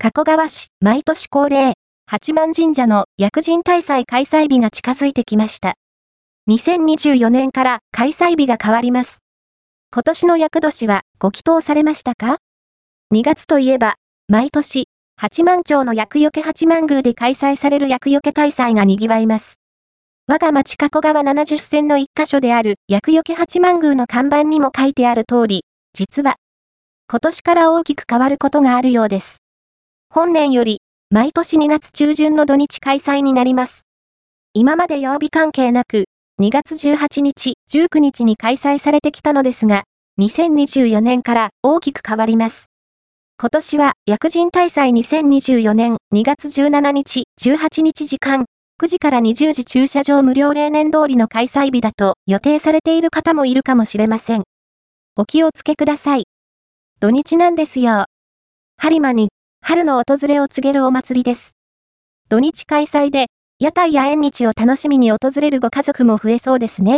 加古川市、毎年恒例、八幡神社の薬人大祭開催日が近づいてきました。2024年から開催日が変わります。今年の厄年はご祈祷されましたか ?2 月といえば、毎年、八幡町の厄除け八幡宮で開催される厄除け大祭が賑わいます。我が町加古川70線の一箇所である厄除け八幡宮の看板にも書いてある通り、実は、今年から大きく変わることがあるようです。本年より、毎年2月中旬の土日開催になります。今まで曜日関係なく、2月18日、19日に開催されてきたのですが、2024年から大きく変わります。今年は薬人大祭2024年2月17日、18日時間、9時から20時駐車場無料例年通りの開催日だと予定されている方もいるかもしれません。お気をつけください。土日なんですよ。播磨に春の訪れを告げるお祭りです。土日開催で屋台や縁日を楽しみに訪れるご家族も増えそうですね。